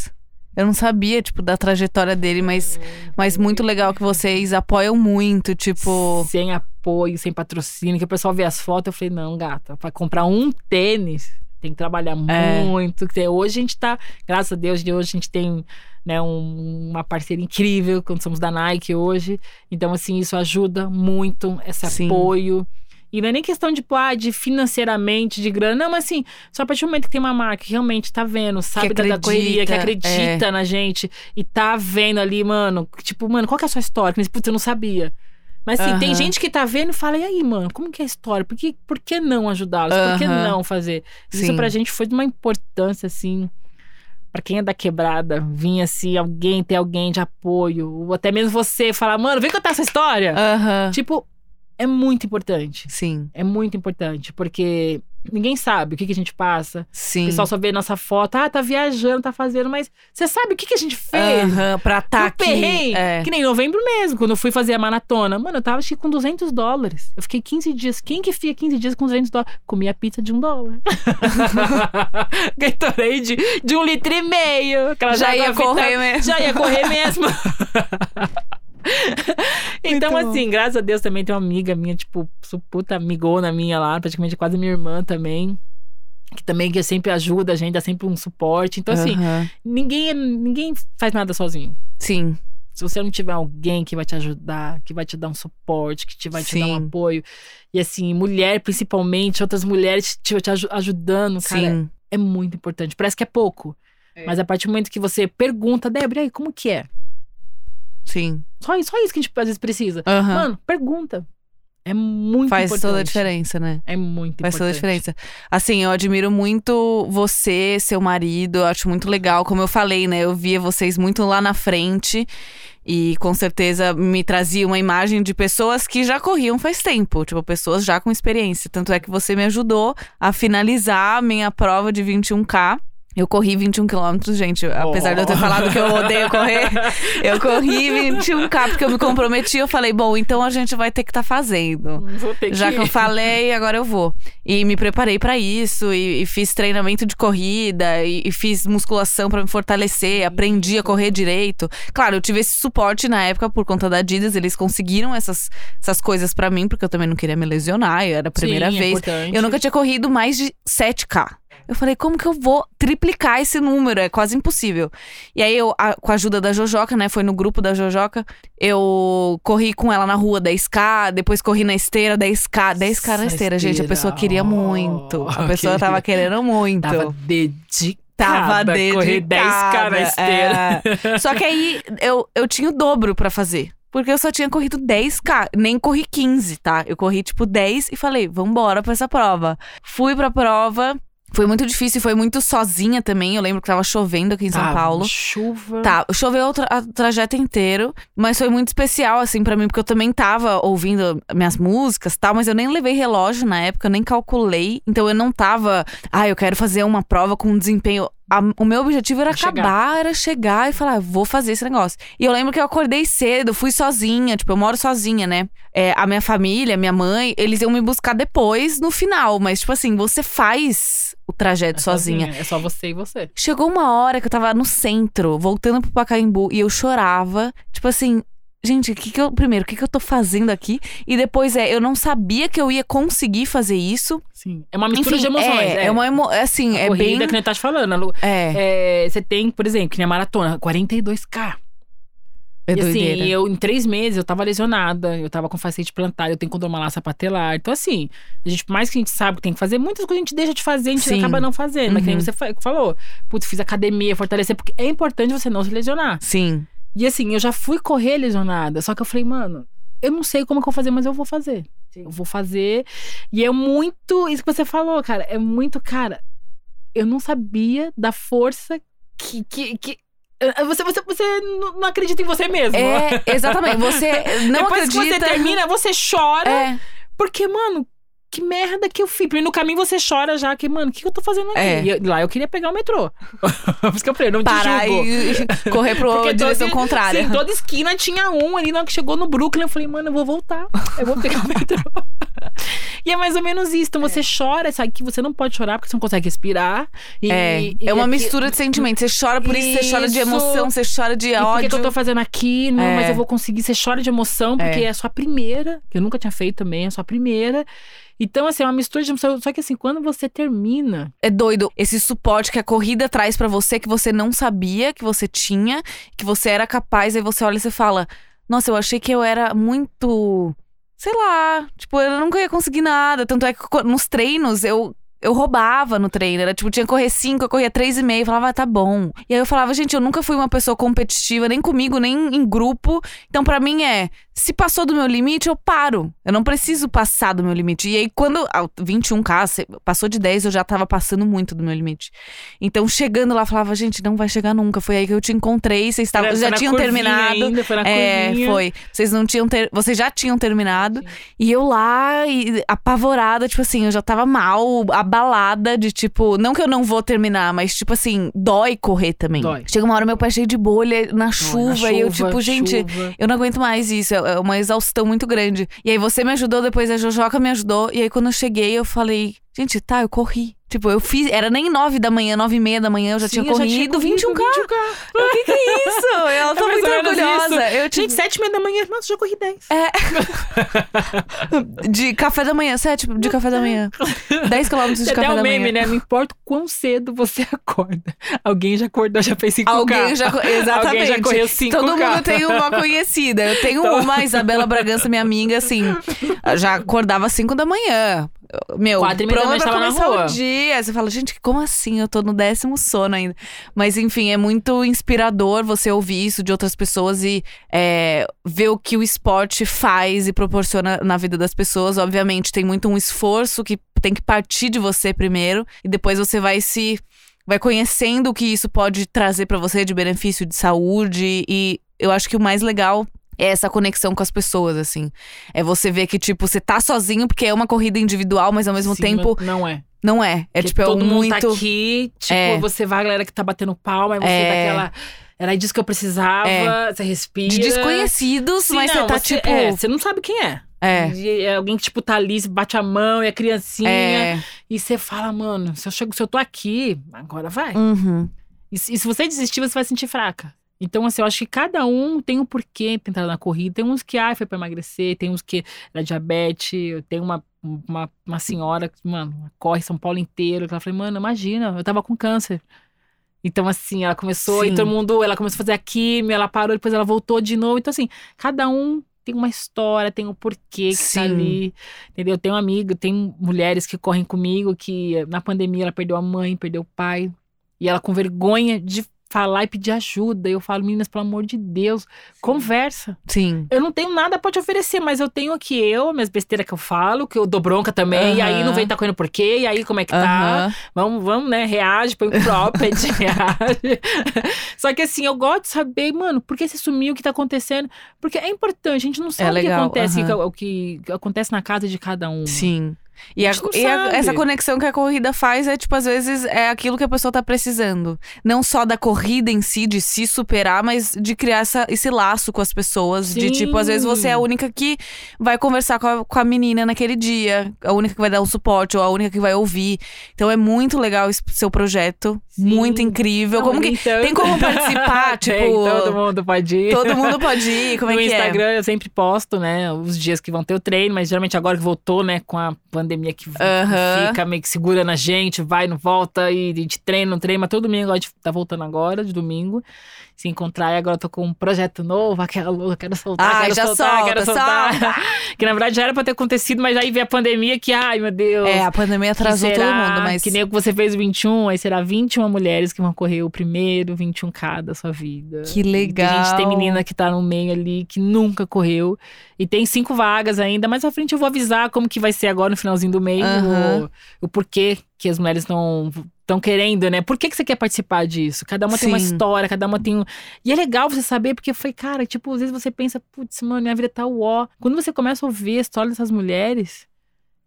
Eu não sabia, tipo, da trajetória dele, mas, mas muito legal que vocês apoiam muito, tipo. Sem apoio, sem patrocínio, que o pessoal vê as fotos, eu falei, não, gata, pra comprar um tênis, Tem que trabalhar É. muito. que Hoje a gente tá, graças a Deus, de hoje a gente tem né, um- uma parceira incrível, quando somos da Nike hoje. Então, assim, isso ajuda muito, esse Sim. apoio. E não é nem questão de, tipo, ah, de financeiramente, de grana. Não, mas assim, só a partir do momento que tem uma marca que realmente tá vendo, sabe da, da correria, que acredita, é. acredita na gente e tá vendo ali, mano, tipo, mano, qual que é a sua história? Mas, Putz, eu não sabia. Mas assim, tem gente que tá vendo e fala, e aí, mano, como que é a história? Por que, por que não ajudá-los? Por que não fazer? Isso Sim. pra gente foi de uma importância, assim, pra quem é da quebrada, vir assim, alguém, ter alguém de apoio, ou até mesmo você falar, mano, vem contar essa história. Aham. Tipo, é muito importante. Sim, É muito importante, porque ninguém sabe o que, que a gente passa. O sim. pessoal só vê nossa foto, ah, tá viajando, tá fazendo, mas você sabe o que, que a gente fez? Aham, pra tá No aqui. perrengue, É. Que nem em novembro mesmo, quando eu fui fazer a maratona. Mano, eu tava acho que com 200 dólares. Eu fiquei 15 dias. Quem que fica 15 dias com 200 dólares? Comi a pizza de um dólar. Gatorade de um litro e meio. Já ia correr mesmo. Já ia correr mesmo. então, Muito bom. assim, graças a Deus também tem uma amiga minha, tipo, puta amigona minha lá, praticamente quase minha irmã também. Que também que sempre ajuda a gente, dá sempre um suporte. Então, assim, Aham. ninguém, ninguém faz nada sozinho. Sim, Se você não tiver alguém que vai te ajudar, que vai te dar um suporte, que te vai te dar um Sim. apoio. E assim, mulher principalmente, outras mulheres te, te aju- ajudando, cara, sim. é muito importante. Parece que é pouco. Mas a partir do momento que você pergunta, Débora, aí, como que é? Sim. Só isso, só isso que a gente às vezes precisa. Aham. Mano, pergunta. É muito Faz importante. toda a diferença, né? É muito Faz importante. toda a diferença. Assim, eu admiro muito você, seu marido, eu acho muito legal. Como eu falei, né? Eu via vocês muito lá na frente. E com certeza me trazia uma imagem de pessoas que já corriam faz tempo. Tipo, pessoas já com experiência. Tanto é que você me ajudou a finalizar a minha prova de 21K. Eu corri 21 quilômetros, gente. Apesar de eu ter Oh. falado que eu odeio correr, eu corri 21K porque eu me comprometi. Eu falei, bom, então a gente vai ter que estar fazendo. Vou ter Já que eu falei, agora eu vou. E me preparei pra isso, e, e fiz treinamento de corrida, e, e fiz musculação pra me fortalecer, aprendi a correr direito. Claro, eu tive esse suporte na época por conta da Adidas, eles conseguiram essas, essas coisas pra mim, porque eu também não queria me lesionar, era a primeira Sim, é vez. importante. eu nunca tinha corrido mais de 7K. Eu falei, como que eu vou triplicar esse número? É quase impossível. E aí, eu, a- com a ajuda da Jojoca, né? Foi no grupo da Jojoca. Eu corri com ela na rua 10K, depois corri na esteira 10K. 10K na esteira, gente. A pessoa queria muito. A pessoa tava querendo muito. Tava dedicada. Tava a Correr 10k na dedicada, esteira. é. Só que aí eu, eu tinha o dobro pra fazer. Porque eu só tinha corrido 10k, nem corri 15, tá? Eu corri tipo 10 e falei, vambora pra essa prova. Fui pra prova, foi muito difícil, foi muito sozinha também. Eu lembro que tava chovendo aqui em São Paulo. Chuva. Tá, choveu o tra a trajeto inteiro, mas foi muito especial, assim, pra mim, porque eu também tava ouvindo minhas músicas e tal, mas eu nem levei relógio na época, eu nem calculei. Então eu não tava, ah, eu quero fazer uma prova com um desempenho. O meu objetivo era Chegar. acabar, era chegar e falar, vou fazer esse negócio. E eu lembro que eu acordei cedo, fui sozinha, tipo, eu moro sozinha, né? É, a minha família, minha mãe, eles iam me buscar depois, no final, mas, tipo assim, você faz o trajeto É sozinha. É só você e você. Chegou uma hora que eu tava no centro, voltando pro Pacaembu, e eu chorava. Tipo assim, gente, o que que eu. Primeiro, o que que eu tô fazendo aqui? E depois é, eu não sabia que eu ia conseguir fazer isso. Sim. É uma mistura Enfim, de emoções. É, é uma emo... é Assim, A é corrida bem. que nem tá te falando. a Lu- É, é, você tem, por exemplo, que nem a maratona, 42K. É e assim, eu em três meses eu tava lesionada, eu tava com facete plantar, eu tenho condromalácia patelar. Então, assim, a gente, por mais que a gente sabe que tem que fazer, muitas coisas a gente deixa de fazer, a gente Sim. acaba não fazendo. Mas que nem Uhum. você fa- falou, putz, fiz academia, fortalecer, porque é importante você não se lesionar. Sim. E assim, eu já fui correr lesionada, só que eu falei, mano, eu não sei como que eu vou fazer, mas eu vou fazer. Eu vou fazer. E é muito. Isso que você falou, cara. É muito, cara. Eu não sabia da força que. que, que você, você, você não acredita em você mesmo. É, exatamente. Você não Depois que acredita. você termina, você chora. É, Porque, mano, que merda que eu fiz. Porque no caminho você chora já, que, mano, o que, que eu tô fazendo aqui? É. E eu- lá eu queria pegar o metrô. Por isso que eu falei, não te parar e correr Porque pra direção toda- contrária. Sim, toda esquina tinha um ali. Na hora que chegou no Brooklyn, eu falei, mano, eu vou voltar. Eu vou pegar o metrô. e é mais ou menos isso. Então você chora, sabe que você não pode chorar porque você não consegue respirar. E, É, e é uma aqui- mistura de sentimentos. Você chora por isso, você chora de Isso. emoção, você chora de E por que, ódio. que eu tô fazendo aqui? Não, É. mas eu vou conseguir. Você chora de emoção porque É. é. a sua primeira, que eu nunca tinha feito também, é a sua primeira. Então, assim, é uma mistura de emoção. Só que assim, quando você termina, É doido esse suporte que a corrida traz pra você que você não sabia que você tinha, que você era capaz, aí você olha e você fala: "Nossa, eu achei que eu era muito, sei lá, tipo, eu nunca ia conseguir nada". Tanto é que nos treinos eu eu roubava no treino, era tipo, tinha que correr 5, eu corria 3,5, falava, ah, tá bom. E aí eu falava, gente, eu nunca fui uma pessoa competitiva, nem comigo, nem em grupo. Então, pra mim é, se passou do meu limite, eu paro. Eu não preciso passar do meu limite. E aí, quando. ah, 21K, se- passou de 10, eu já tava passando muito do meu limite. Então, chegando lá, eu falava, gente, não vai chegar nunca. Foi aí que eu te encontrei, vocês tavam, já tinham terminado. Ainda, foi na É, curvinha. foi. Vocês não tinham ter... Vocês já tinham terminado. E eu lá, e, apavorada, tipo assim, eu já tava mal, abalada de tipo, não que eu não vou terminar, mas tipo assim, dói correr também. Dói. Chega uma hora meu pé cheio de bolha na chuva, Na e eu chuva, tipo, gente, chuva. eu não aguento mais isso, é é uma exaustão muito grande. E aí você me ajudou, depois a Jojoca me ajudou, e aí quando eu cheguei eu falei, gente, tá, eu corri. Tipo, eu fiz, era nem nove da manhã, nove e meia da manhã, eu já Sim, tinha eu corrido 21K. 21K. O que que é isso? Ela tá É muito orgulhosa. Eu, tipo, Gente, sete e meia da manhã, nossa, já corri 10. de café da manhã, sete de café da manhã. 10 quilômetros de café da um meme, manhã. né? Não importa quão cedo você acorda. Alguém já acordou, já fez 5K. Alguém já, exatamente. Alguém já correu 5K. Todo mundo tem uma conhecida. Eu tenho Então- uma, Isabela Bragança, minha amiga, assim, já acordava às 5 da manhã. Meu, Quatro e meia manhã pra começar o dia. Você fala, gente, como assim? Eu tô no décimo sono ainda. Mas enfim, é muito inspirador você ouvir isso de outras pessoas e é, ver o que o esporte faz e proporciona na vida das pessoas. Obviamente, tem muito um esforço que tem que partir de você primeiro e depois você vai se vai conhecendo o que isso pode trazer pra você de benefício de saúde e eu acho que o mais legal é essa conexão com as pessoas, assim. É você ver que, tipo, você tá sozinho porque é uma corrida individual, mas ao mesmo Sim, tempo Não é. não é. É Porque tipo, é todo mundo muito. tá aqui, tipo, É. você vai a galera que tá batendo palma, aí você É. dá aquela. Era disso que eu precisava, É. você respira. De desconhecidos, Sim, mas não, você tá você- tipo. É, você não sabe quem é. É. É alguém que, tipo, tá ali, bate a mão, e a criancinha. É. E você fala, mano, se eu, chego, se eu tô aqui, agora vai. Uhum. E, se e se você desistir, você vai se sentir fraca. Então, assim, eu acho que cada um tem um porquê de entrar na corrida. Tem uns que, ah, foi pra emagrecer, tem uns que era diabetes. Tenho uma, uma, uma senhora que, mano, corre São Paulo inteiro. Que ela falou, mano, imagina, eu tava com câncer. Então, assim, ela começou, Sim. e todo mundo, ela começou a fazer a químio, ela parou, depois ela voltou de novo. Então, assim, cada um tem uma história, tem um porquê que Sim. tá ali. Entendeu? Tem um amigo, tem mulheres que correm comigo que na pandemia ela perdeu a mãe, perdeu o pai. E ela com vergonha de falar e pedir ajuda. Eu falo, meninas, pelo amor de Deus, conversa. Sim. Eu não tenho nada pra te oferecer, mas eu tenho aqui eu, minhas besteiras que eu falo, que eu dou bronca também. E aí não vem tá correndo por quê? E aí como é que tá? Aham. Vamos, vamos, né? Reage, põe um cropped, reage. Só que assim, eu gosto de saber, mano, por que você sumiu, o que tá acontecendo? Porque é importante, a gente não sabe o que legal, acontece, aham. o que, o que acontece na casa de cada um. Sim. E, a- A e a- sabe. essa conexão que a corrida faz é, tipo, às vezes é aquilo que a pessoa tá precisando. Não só da corrida em si, de se superar, mas de criar essa- esse laço com as pessoas. De, Sim. tipo, às vezes você é a única que vai conversar com a, com a menina naquele dia. A única que vai dar um suporte, ou a única que vai ouvir. Então é muito legal esse seu projeto. Sim. Muito incrível. Não, como que. então- Tem como participar? Tem, tipo. todo mundo pode ir. Todo mundo pode ir. Como no é que Instagram eu sempre posto, né, os dias que vão ter o treino, mas geralmente agora que voltou, né, com a pandemia que Aham. fica meio que segurando a gente, vai, não volta, e a gente treina, não treina, mas todo domingo a gente tá voltando agora, de domingo, se encontrar, e agora eu tô com um projeto novo, aquela louca, quero soltar, Ai, quero já soltar, solta, quero soltar. que na verdade já era pra ter acontecido, mas aí veio a pandemia que, ai meu Deus. é? A pandemia atrasou todo mundo, mas. Que nem o que você fez o 21, aí será 21 mulheres que vão correr o primeiro 21K da sua vida. Que E legal. A gente tem menina que tá no meio ali, que nunca correu. E tem cinco vagas ainda. Mais pra frente eu vou avisar como que vai ser agora no finalzinho do mês. Aham. O, o porquê que as mulheres não estão querendo, né? Por que, que você quer participar disso? Cada uma tem uma Sim. história, cada uma tem um... E é legal você saber, porque foi, cara, tipo, às vezes você pensa, putz, mano, minha vida tá uó. Quando você começa a ouvir a história dessas mulheres...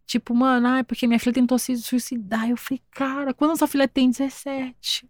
Tipo, mano, ah, porque minha filha tentou se suicidar. Eu falei, cara, quando sua filha tem 17?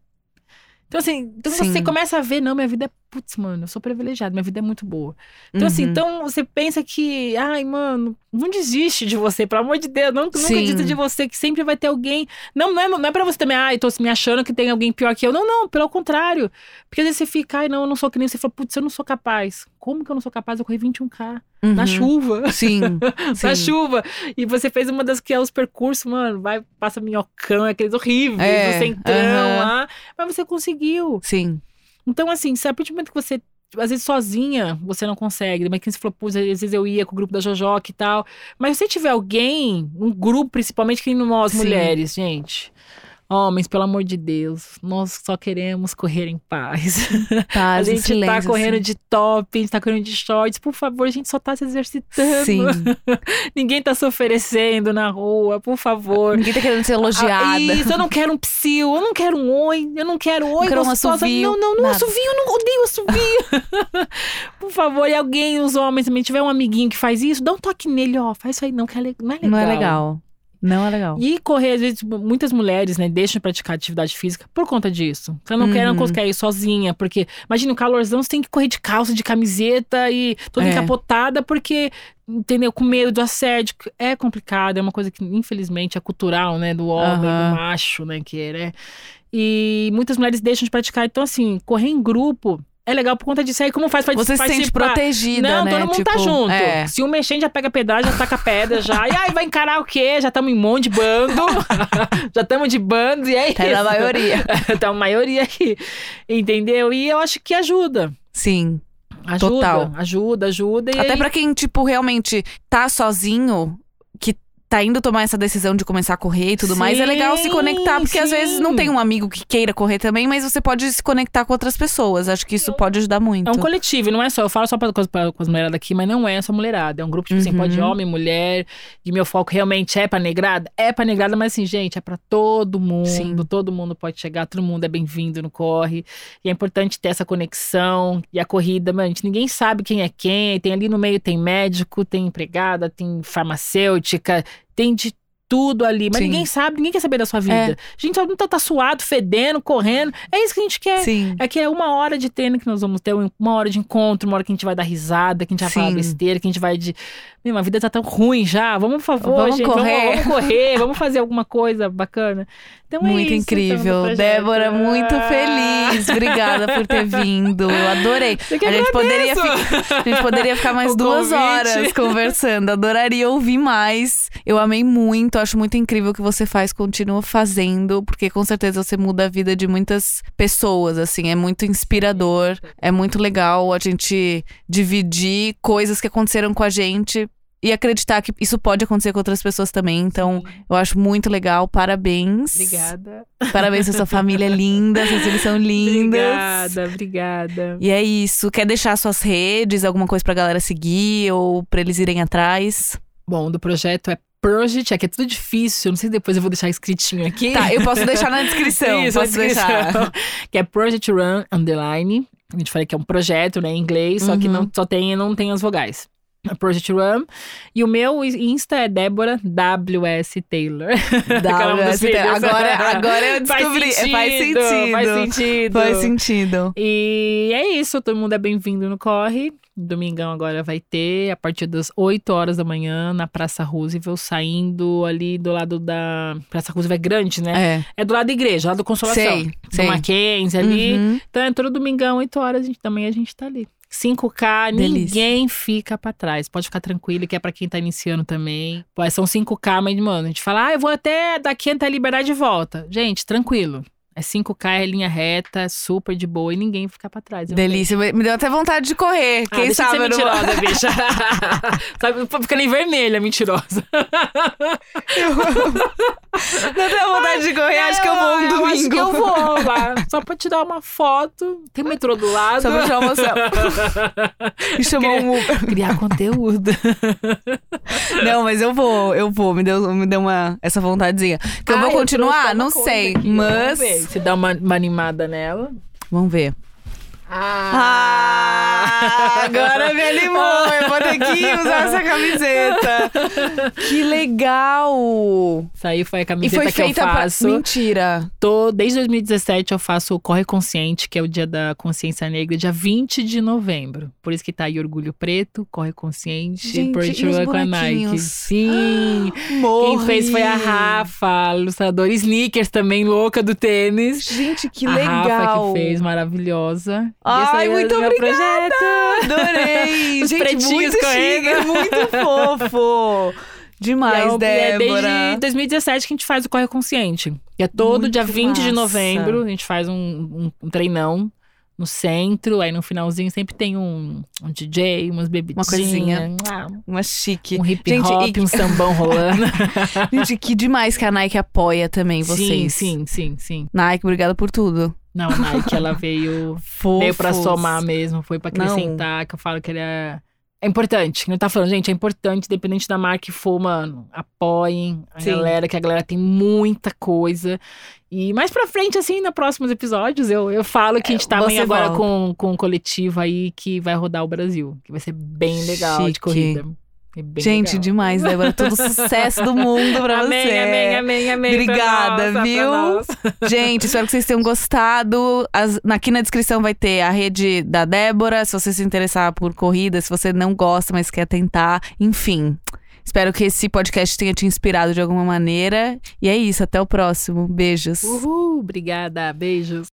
Então, assim, então Sim. você começa a ver, não, minha vida é putz, mano, eu sou privilegiado, minha vida é muito boa. Então, assim, Uhum. então você pensa que, ai, mano, não desiste de você, pelo amor de Deus, não, nunca desista de você, que sempre vai ter alguém. Não, não é, não é pra você também, ai, tô me achando que tem alguém pior que eu. Não, não, pelo contrário. Porque às vezes você fica, ai, não, eu não sou que nem você fala, putz, eu não sou capaz. Como que eu não sou capaz? Eu corri 21K na Uhum. chuva. Sim. Na sim. chuva. E você fez uma das que é os percursos, mano, vai, passa minhocão, aqueles horríveis, É, no centrão aham. lá. Mas você conseguiu. Sim. Então, assim, se a partir do momento que você. Às vezes sozinha você não consegue. Mas que você falou, às vezes eu ia com o grupo da Jojoca e tal. Mas se tiver alguém, um grupo principalmente, que nós Sim. mulheres, gente. Homens, pelo amor de Deus, nós só queremos correr em paz. a Paz e gente tá silêncio, correndo assim. de top, a gente tá correndo de shorts. Por favor, a gente só tá se exercitando. Sim. Ninguém tá se oferecendo na rua, por favor. Ninguém tá querendo ser elogiada. Ah, isso, eu não quero um psil, eu não quero um oi, eu não quero oi, quero um gostosa. assovio, não, não, não nada. assovio, eu não odeio assovio. Por favor, e alguém, os homens também, tiver um amiguinho que faz isso, dá um toque nele, ó, faz isso aí não, que é le- não é legal. Não é legal. Não é legal. E correr, às vezes, muitas mulheres, né, deixam de praticar atividade física por conta disso. Você não quer, não Uhum. consegue ir sozinha, porque, imagina, o calorzão, você tem que correr de calça, de camiseta e toda É. encapotada, porque, entendeu, com medo do assédio. É complicado, é uma coisa que, infelizmente, é cultural, né, do homem, Aham. do macho, né, que é, né. E muitas mulheres deixam de praticar. Então, assim, correr em grupo é legal por conta disso. Aí, como faz pra Você se sente participar? protegida, Não, né? todo mundo tá Tipo, junto. É. Se um mexendo já pega pedágio, já taca pedra já. E aí, vai encarar o quê? Já estamos em um monte de bando. já estamos de bando e é isso. Tá na maioria. tá a maioria aqui. Entendeu? E eu acho que ajuda. Sim. Ajuda, Total. ajuda, ajuda. Até aí, pra quem, tipo, realmente tá sozinho, que tá indo tomar essa decisão de começar a correr e tudo mais, é legal se Sim, conectar, porque às vezes não sim. tem um amigo que queira correr também, mas você pode se conectar com outras pessoas. Acho que isso pode ajudar muito. É um coletivo, não é só. Eu falo só pra, com, as- pra, com as mulheradas aqui, mas não é só mulherada. É um grupo, tipo assim, Uhum. pode homem, mulher. E meu foco realmente é pra negrada? É pra negrada, mas assim, gente, é pra todo mundo. Sim. Todo mundo pode chegar, todo mundo é bem-vindo no corre. E é importante ter essa conexão. E a corrida, mano, gente, ninguém sabe quem é quem. Tem ali no meio, tem médico, tem empregada, tem farmacêutica, tem de tudo ali. Mas Sim. ninguém sabe, ninguém quer saber da sua vida. É. A gente só tá, tá suado, fedendo, correndo. É isso que a gente quer. Sim. É que é uma hora de treino que nós vamos ter, uma hora de encontro, uma hora que a gente vai dar risada, que a gente vai falar Sim. besteira, que a gente vai de. Meu, a vida tá tão ruim já. Vamos, por favor, Vamos gente. correr. Vamos, vamos correr, vamos fazer alguma coisa bacana. Então é Muito isso, incrível. então, do projeto. Débora, muito Ah. feliz. Obrigada por ter vindo. Eu adorei. A gente, poderia ficar, a gente poderia ficar mais O duas convite. horas conversando. Adoraria ouvir mais. Eu amei muito. Acho muito incrível o que você faz. Continua fazendo, porque com certeza você muda a vida de muitas pessoas. Assim, é muito inspirador. É muito legal a gente dividir coisas que aconteceram com a gente. E acreditar que isso pode acontecer com outras pessoas também. Então, eu acho muito legal. Parabéns. Obrigada. Parabéns pra sua família é linda. Seus filhos são lindas. Obrigada, obrigada. E é isso. Quer deixar suas redes, alguma coisa pra galera seguir ou pra eles irem atrás? Bom, do projeto é Project, é que é tudo difícil. Não sei se depois eu vou deixar escritinho aqui. Tá, eu posso deixar na descrição. Isso, posso descrição. deixar. que é Project Run Underline. A gente fala que é um projeto, né, em inglês, só que Uhum. não só tem, não tem as vogais. Project Run. E o meu Insta é Débora WS Taylor. WS filhos. agora, agora eu descobri. Faz Faz sentido. Faz sentido. Faz sentido. E é isso, todo mundo é bem-vindo no Corre. Domingão agora vai ter, a partir das 8 horas da manhã, na Praça Roosevelt, saindo ali do lado da. Praça Roosevelt é grande, né? É. É, do lado da igreja, lá do Consolação. Sei, sei. Do Mackenzie ali. Uhum. Então é todo domingão, 8 horas, a gente, também a gente tá ali. 5K, Delícia. ninguém fica pra trás. Pode ficar tranquilo, que é pra quem tá iniciando também. Pô, são 5K, mas, mano, a gente fala, ah, eu vou até daqui até a liberdade de volta. Gente, tranquilo. É 5K, é linha reta, super de boa e ninguém fica pra trás. Eu Delícia. Me deu até vontade de correr. ah, Quem deixa sabe de eu ser não- mentirosa, bicha. Sabe, ficando em vermelha, mentirosa. Não tenho vontade de correr. Acho que eu vou um Eu domingo. Acho que eu vou lá. Só pra te dar uma foto. Tem metrô do lado. Só pra tirar uma E chamar um Uber. Criar conteúdo. Não, mas eu vou, eu vou. Me deu, me deu uma, essa vontadezinha. Que eu Ah, vou continuar? trouxe Não sei. aqui, Mas. Se dá uma, uma animada nela. Vamos ver. Ah, agora me animou. Eu vou ter que usar essa camiseta. Que legal! Isso aí foi a E camiseta foi que eu feita faço. pra. Mentira. Tô, desde 2017 eu faço o Corre Consciente, que é o dia da consciência negra, dia 20 de novembro. Por isso que tá aí Orgulho Preto, Corre Consciente, Gente, Portugal e os com a Nike. Sim! Morri. Quem fez foi a Rafa, a ilustradora Sneakers também, louca do tênis. Gente, que a legal. Rafa que fez, maravilhosa. Ai, é muito obrigada! projeto. Adorei! Os Gente, muito correndo. chique, muito fofo. E Demais, é o- é Débora. desde 2017 que a gente faz o Corre Consciente. E é todo Muito dia 20 de massa. novembro, a gente faz um, um- um treinão no centro, aí no finalzinho sempre tem um, um DJ, umas bebidinhas, coisinha. ah, Uma chique. um hip Gente, hop, e- um sambão rolando. Gente, que demais que a Nike apoia também vocês. Sim, sim, sim, sim. Nike, obrigada por tudo. Não, a Nike, ela veio, Fofos. veio pra somar mesmo, foi pra Não. acrescentar, que eu falo que ele é... É importante, não tá falando, gente, é importante, independente da marca que for, mano, apoiem a Sim. galera, que a galera tem muita coisa. E mais pra frente, assim, nos próximos episódios, eu, eu falo que a gente tá você bem agora com, com um coletivo aí que vai rodar o Brasil, que vai ser bem legal Chique. de corrida. É Gente, legal. demais, Débora. Todo o sucesso do mundo pra amém, você. amém, amém, amém. Obrigada, nós, viu? Gente, espero que vocês tenham gostado. As- aqui na descrição vai ter a rede da Débora, se você se interessar por corrida, se você não gosta, mas quer tentar. Enfim. Espero que esse podcast tenha te inspirado de alguma maneira. E é isso, até o próximo. Beijos. Uhul, obrigada, beijos.